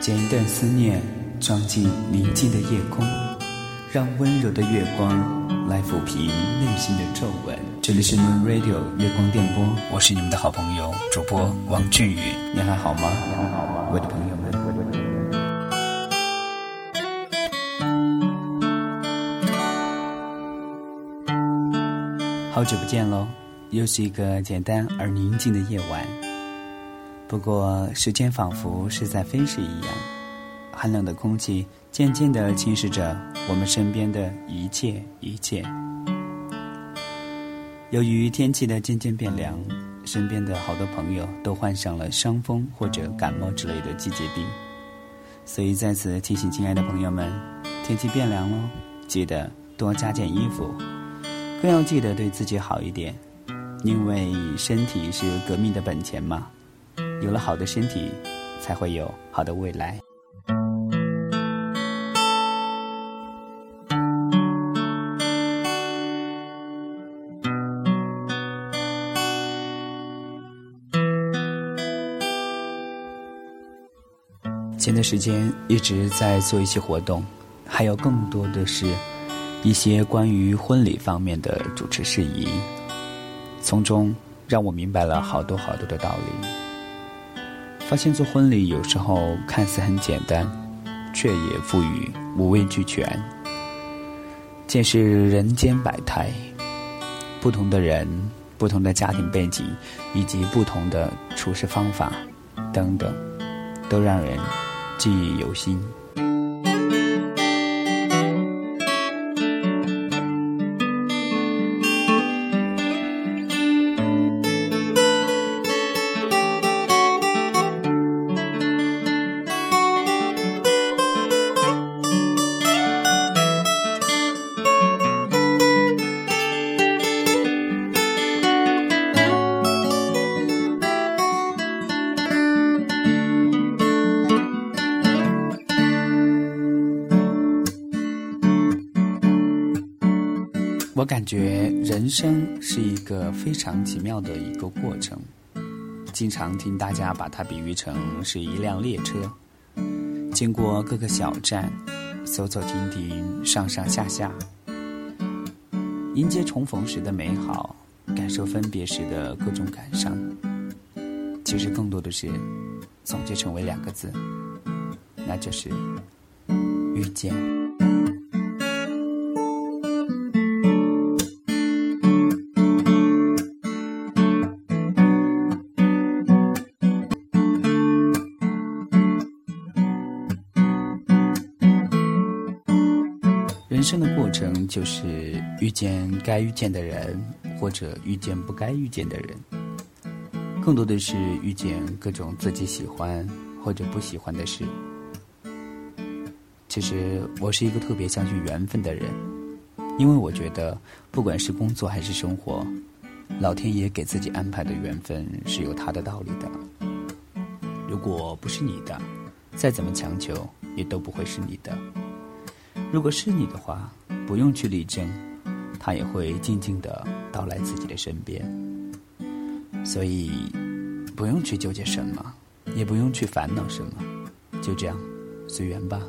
剪一段思念，装进宁静的夜空，让温柔的月光来抚平内心的皱纹。这里是 Moon Radio 月光电波，我是你们的好朋友主播王俊宇，你还好吗？你还好吗，我的朋友们？好久不见喽，又是一个简单而宁静的夜晚。不过，时间仿佛是在飞逝一样，寒冷的空气渐渐地侵蚀着我们身边的一切一切。由于天气的渐渐变凉，身边的好多朋友都患上了伤风或者感冒之类的季节病，所以在此提醒亲爱的朋友们：天气变凉喽，记得多加件衣服，更要记得对自己好一点，因为身体是革命的本钱嘛。有了好的身体，才会有好的未来。前段时间一直在做一些活动，还有更多的是一些关于婚礼方面的主持事宜，从中让我明白了好多好多的道理。发现做婚礼有时候看似很简单，却也赋予五味俱全。见识人间百态，不同的人、不同的家庭背景以及不同的处事方法等等，都让人记忆犹新。生是一个非常奇妙的一个过程，经常听大家把它比喻成是一辆列车，经过各个小站，走走停停，上上下下，迎接重逢时的美好，感受分别时的各种感伤。其实更多的是总结成为两个字，那就是遇见。见该遇见的人，或者遇见不该遇见的人。更多的是遇见各种自己喜欢或者不喜欢的事。其实我是一个特别相信缘分的人，因为我觉得不管是工作还是生活，老天爷给自己安排的缘分是有他的道理的。如果不是你的，再怎么强求也都不会是你的。如果是你的话，不用去力争，他也会静静的到来自己的身边。所以，不用去纠结什么，也不用去烦恼什么，就这样，随缘吧。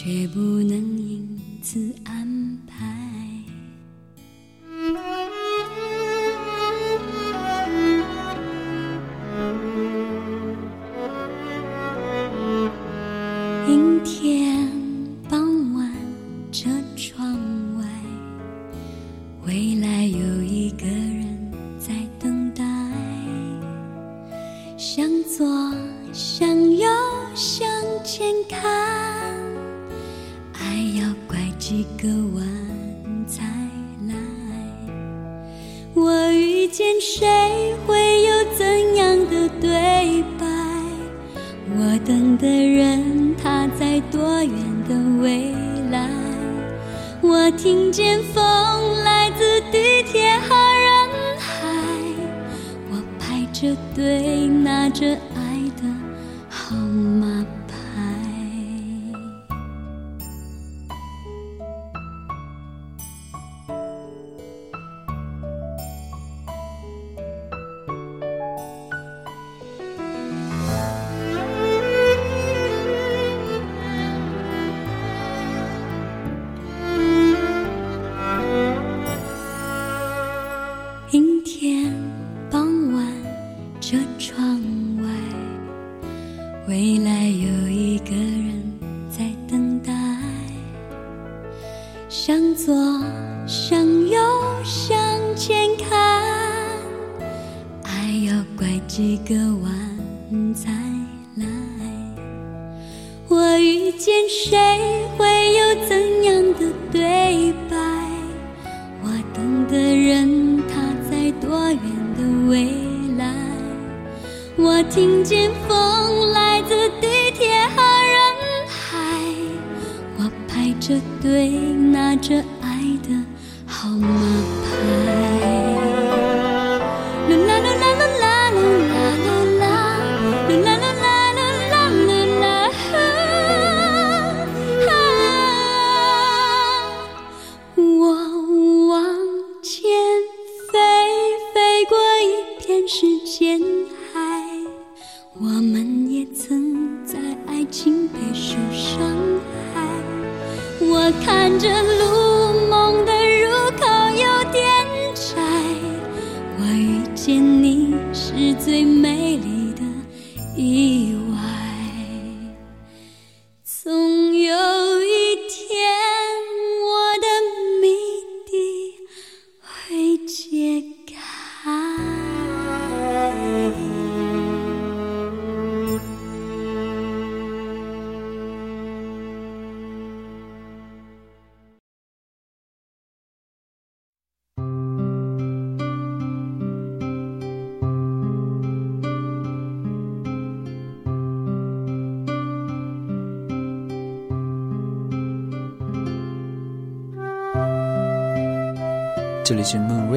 却不能着对拿着爱见谁会有怎样的对白？我等的人他在多远的未来？我听见风来自地铁和人海，我排着队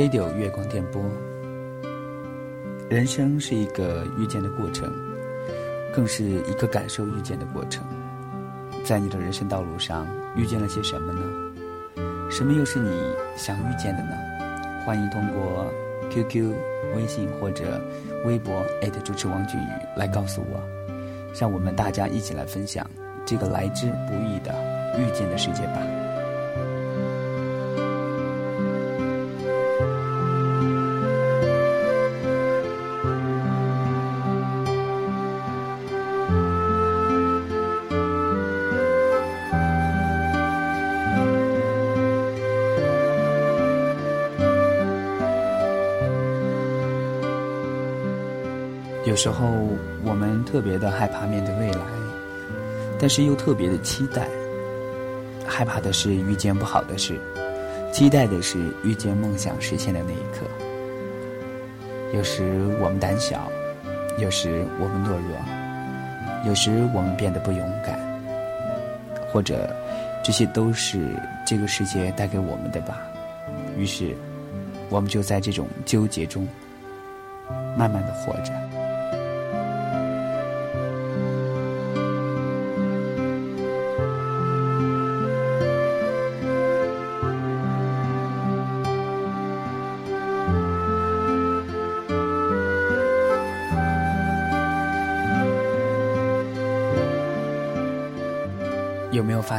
Radio 月光电波。人生是一个遇见的过程，更是一个感受遇见的过程。在你的人生道路上，遇见了些什么呢？什么又是你想遇见的呢？欢迎通过 QQ、微信或者微博主持王俊宇来告诉我，让我们大家一起来分享这个来之不易的遇见的世界吧。时候我们特别的害怕面对未来，但是又特别的期待。害怕的是遇见不好的事，期待的是遇见梦想实现的那一刻。有时我们胆小，有时我们懦弱，有时我们变得不勇敢，或者这些都是这个世界带给我们的吧。于是，我们就在这种纠结中，慢慢的活着。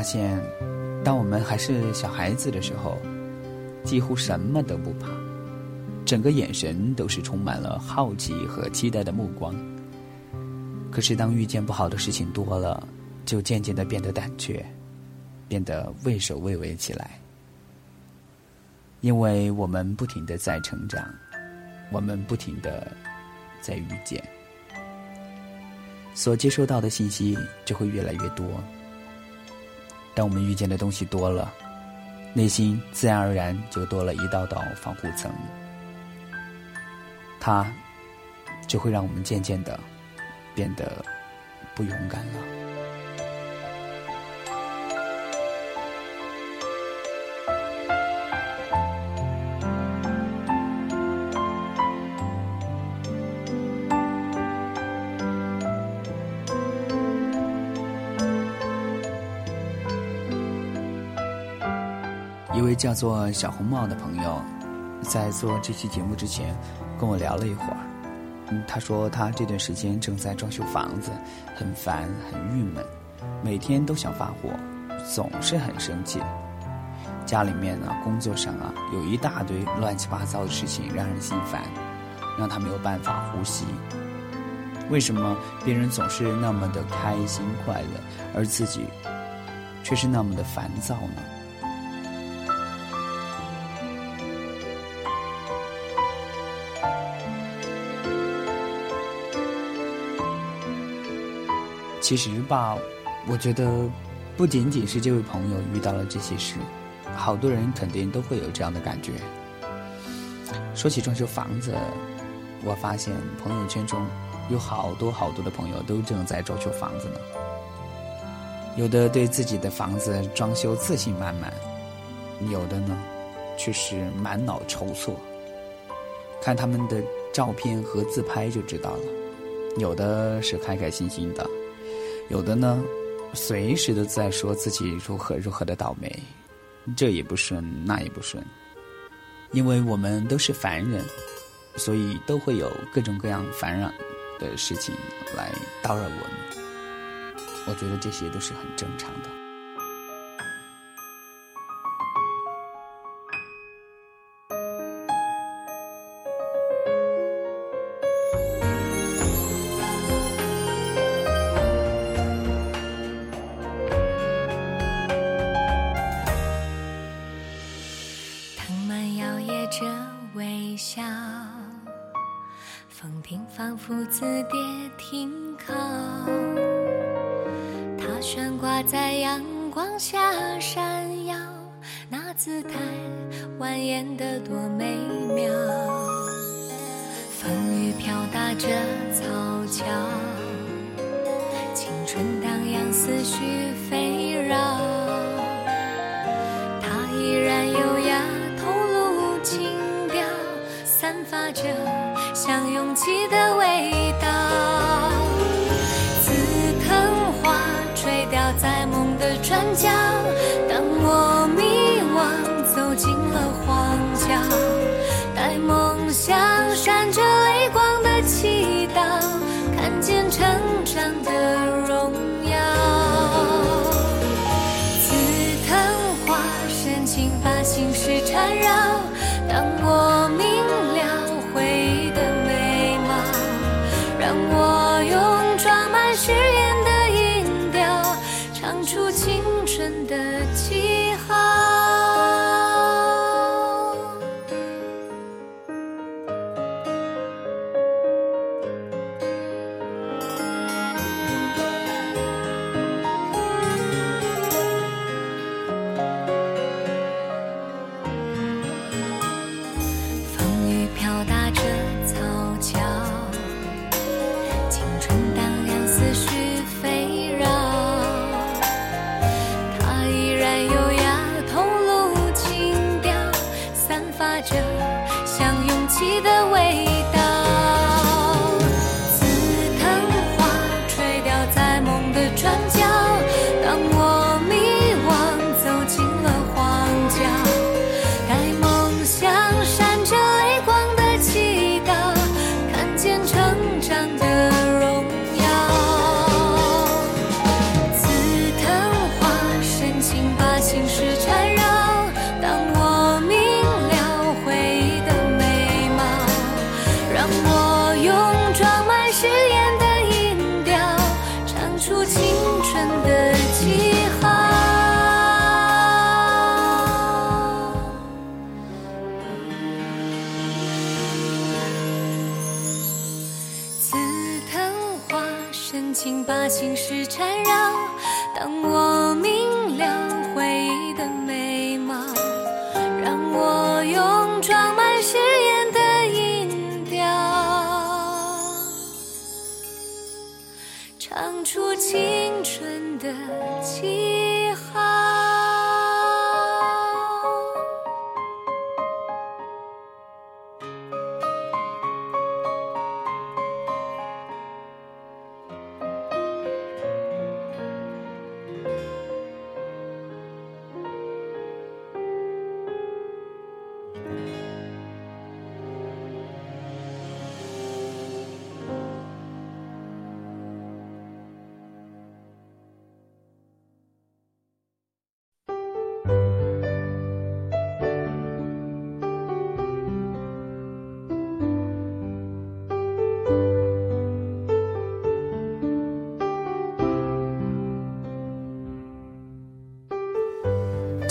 发现，当我们还是小孩子的时候，几乎什么都不怕，整个眼神都是充满了好奇和期待的目光。可是当遇见不好的事情多了，就渐渐的变得胆怯，变得畏首畏尾起来。因为我们不停的在成长，我们不停的在遇见。所接收到的信息就会越来越多。当我们遇见的东西多了，内心自然而然就多了一道道防护层，它就会让我们渐渐的变得不勇敢了。叫做小红帽的朋友，在做这期节目之前，跟我聊了一会儿。嗯，他说他这段时间正在装修房子，很烦，很郁闷，每天都想发火，总是很生气。家里面呢，工作上啊，有一大堆乱七八糟的事情，让人心烦，让他没有办法呼吸。为什么别人总是那么的开心快乐，而自己却是那么的烦躁呢？其实吧，我觉得不仅仅是这位朋友遇到了这些事，好多人肯定都会有这样的感觉。说起装修房子，我发现朋友圈中有好多好多的朋友都正在装修房子呢。有的对自己的房子装修自信满满，有的呢却是满脑筹措。看他们的照片和自拍就知道了，有的是开开心心的。有的呢，随时都在说自己如何如何的倒霉，这也不顺，那也不顺。因为我们都是凡人，所以都会有各种各样烦扰的事情来叨扰我们。我觉得这些都是很正常的。美妙。风雨飘打着草桥，青春荡漾，思绪飞绕。他依然优雅，透露情调，散发着像勇气的青春的记号。长缠绕。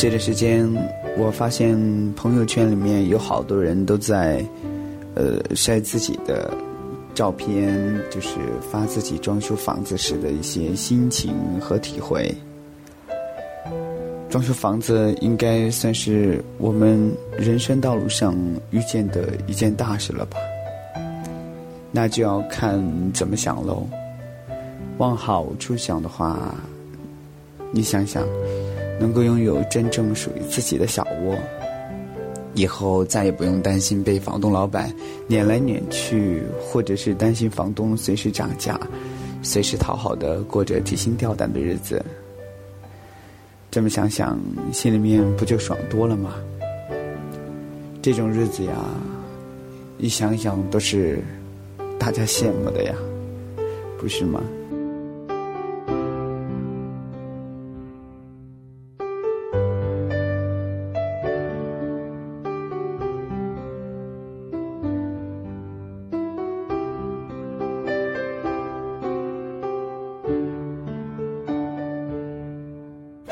这段时间，我发现朋友圈里面有好多人都在，呃，晒自己的照片，就是发自己装修房子时的一些心情和体会。装修房子应该算是我们人生道路上遇见的一件大事了吧？那就要看怎么想喽。往好处想的话，你想想。能够拥有真正属于自己的小窝，以后再也不用担心被房东老板撵来撵去，或者是担心房东随时涨价，随时讨好的过着提心吊胆的日子。这么想想，心里面不就爽多了吗？这种日子呀，一想想都是大家羡慕的呀，不是吗？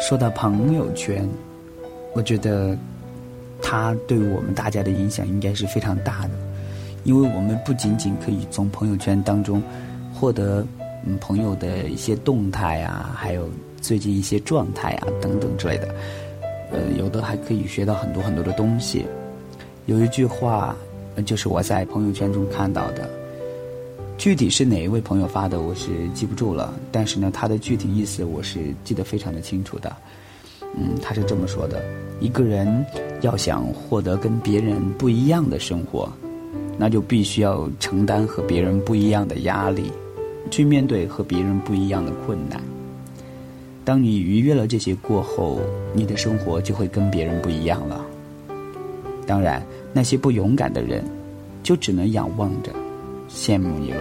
说到朋友圈，我觉得它对我们大家的影响应该是非常大的，因为我们不仅仅可以从朋友圈当中获得嗯朋友的一些动态啊，还有最近一些状态啊等等之类的，呃，有的还可以学到很多很多的东西。有一句话，就是我在朋友圈中看到的。具体是哪一位朋友发的，我是记不住了。但是呢，他的具体意思我是记得非常的清楚的。嗯，他是这么说的：一个人要想获得跟别人不一样的生活，那就必须要承担和别人不一样的压力，去面对和别人不一样的困难。当你逾越了这些过后，你的生活就会跟别人不一样了。当然，那些不勇敢的人，就只能仰望着。羡慕你喽！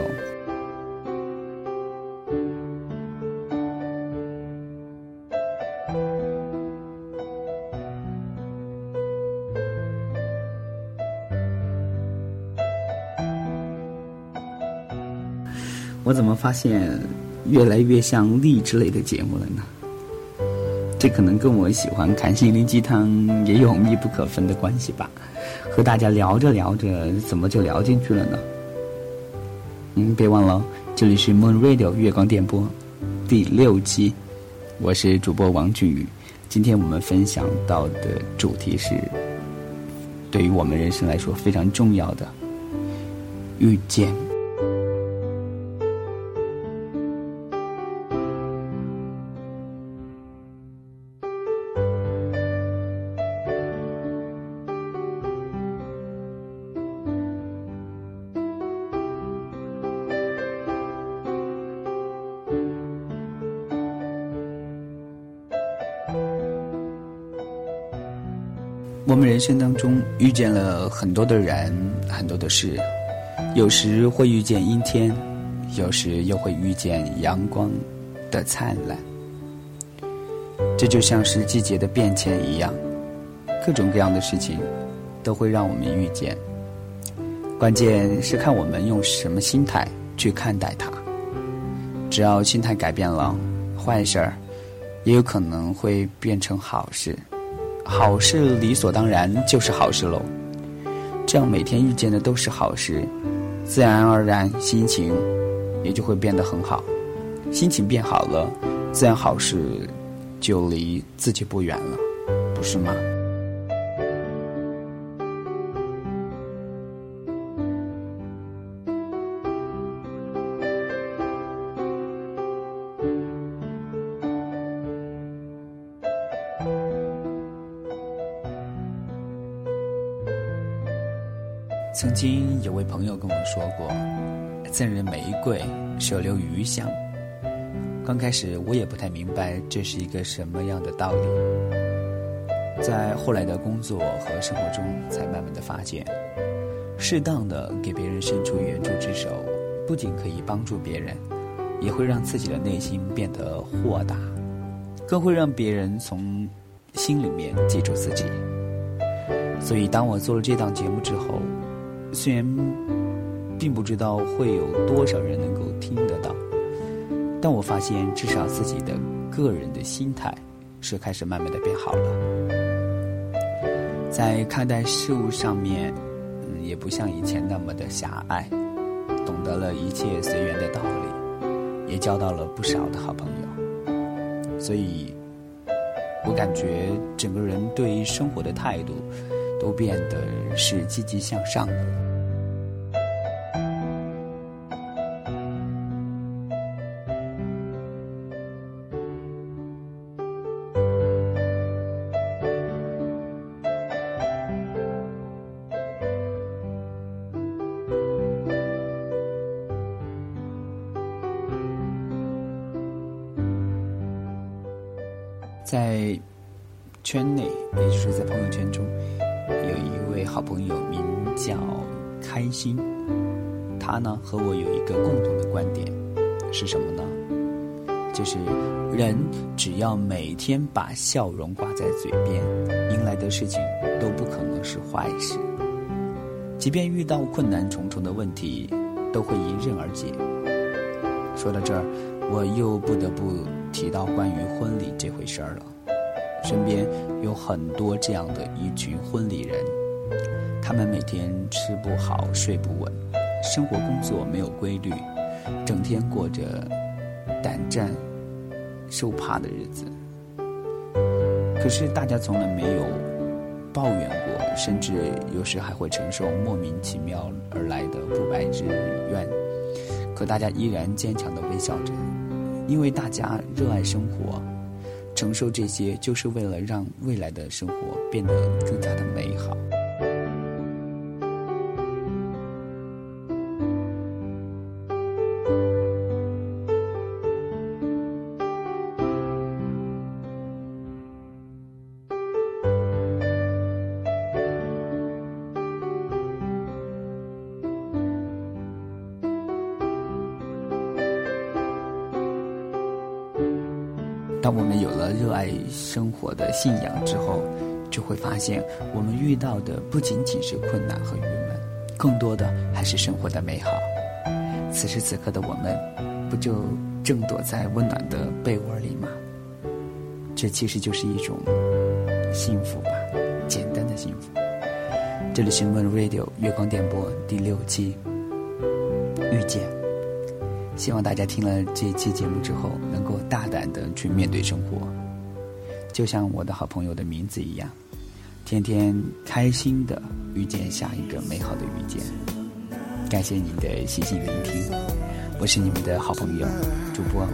我怎么发现越来越像励志类的节目了呢？这可能跟我喜欢看心灵鸡汤也有密不可分的关系吧。和大家聊着聊着，怎么就聊进去了呢？嗯，别忘了，这里是 Moon Radio 月光电波第六期，我是主播王俊宇。今天我们分享到的主题是，对于我们人生来说非常重要的遇见。我们人生当中遇见了很多的人，很多的事，有时会遇见阴天，有时又会遇见阳光的灿烂。这就像是季节的变迁一样，各种各样的事情都会让我们遇见。关键是看我们用什么心态去看待它。只要心态改变了，坏事儿也有可能会变成好事。好事理所当然就是好事喽，这样每天遇见的都是好事，自然而然心情也就会变得很好。心情变好了，自然好事就离自己不远了，不是吗？跟我说过：“赠人玫瑰，手留余香。”刚开始我也不太明白这是一个什么样的道理，在后来的工作和生活中才慢慢的发现，适当的给别人伸出援助之手，不仅可以帮助别人，也会让自己的内心变得豁达，更会让别人从心里面记住自己。所以当我做了这档节目之后。虽然并不知道会有多少人能够听得到，但我发现至少自己的个人的心态是开始慢慢的变好了，在看待事物上面，嗯，也不像以前那么的狭隘，懂得了一切随缘的道理，也交到了不少的好朋友，所以，我感觉整个人对于生活的态度。都变得是积极向上的。在圈内，也就是在朋友圈中。有一位好朋友名叫开心，他呢和我有一个共同的观点，是什么呢？就是人只要每天把笑容挂在嘴边，迎来的事情都不可能是坏事。即便遇到困难重重的问题，都会迎刃而解。说到这儿，我又不得不提到关于婚礼这回事儿了。身边有很多这样的一群婚礼人，他们每天吃不好睡不稳，生活工作没有规律，整天过着胆战受怕的日子。可是大家从来没有抱怨过，甚至有时还会承受莫名其妙而来的不白之冤。可大家依然坚强的微笑着，因为大家热爱生活。承受这些，就是为了让未来的生活变得更加的美好。生活的信仰之后，就会发现，我们遇到的不仅仅是困难和郁闷，更多的还是生活的美好。此时此刻的我们，不就正躲在温暖的被窝里吗？这其实就是一种幸福吧，简单的幸福。这里是问 Radio 月光电波第六期，遇见。希望大家听了这期节目之后，能够大胆的去面对生活，就像我的好朋友的名字一样，天天开心的遇见下一个美好的遇见。感谢您的细心聆听，我是你们的好朋友主播，